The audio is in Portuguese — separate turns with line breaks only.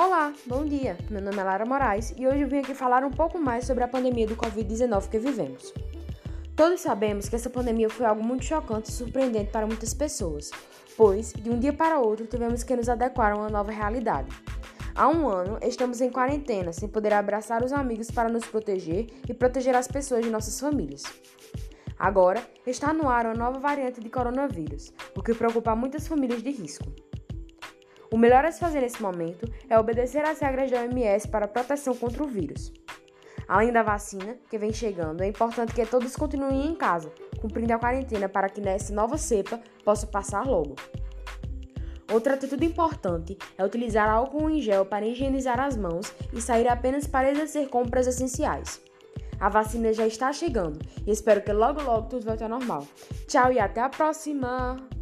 Olá, bom dia. Meu nome é Lara Moraes e hoje eu vim aqui falar um pouco mais sobre a pandemia do Covid-19 que vivemos. Todos sabemos que essa pandemia foi algo muito chocante e surpreendente para muitas pessoas, pois de um dia para outro tivemos que nos adequar a uma nova realidade. Há um ano estamos em quarentena, sem poder abraçar os amigos para nos proteger e proteger as pessoas de nossas famílias. Agora está no ar uma nova variante de coronavírus, o que preocupa muitas famílias de risco. O melhor a se fazer nesse momento é obedecer às regras da OMS para proteção contra o vírus. Além da vacina, que vem chegando, é importante que todos continuem em casa, cumprindo a quarentena para que nessa nova cepa possa passar logo. Outra atitude importante é utilizar álcool em gel para higienizar as mãos e sair apenas para exercer compras essenciais. A vacina já está chegando e espero que logo logo tudo volte ao normal. Tchau e até a próxima!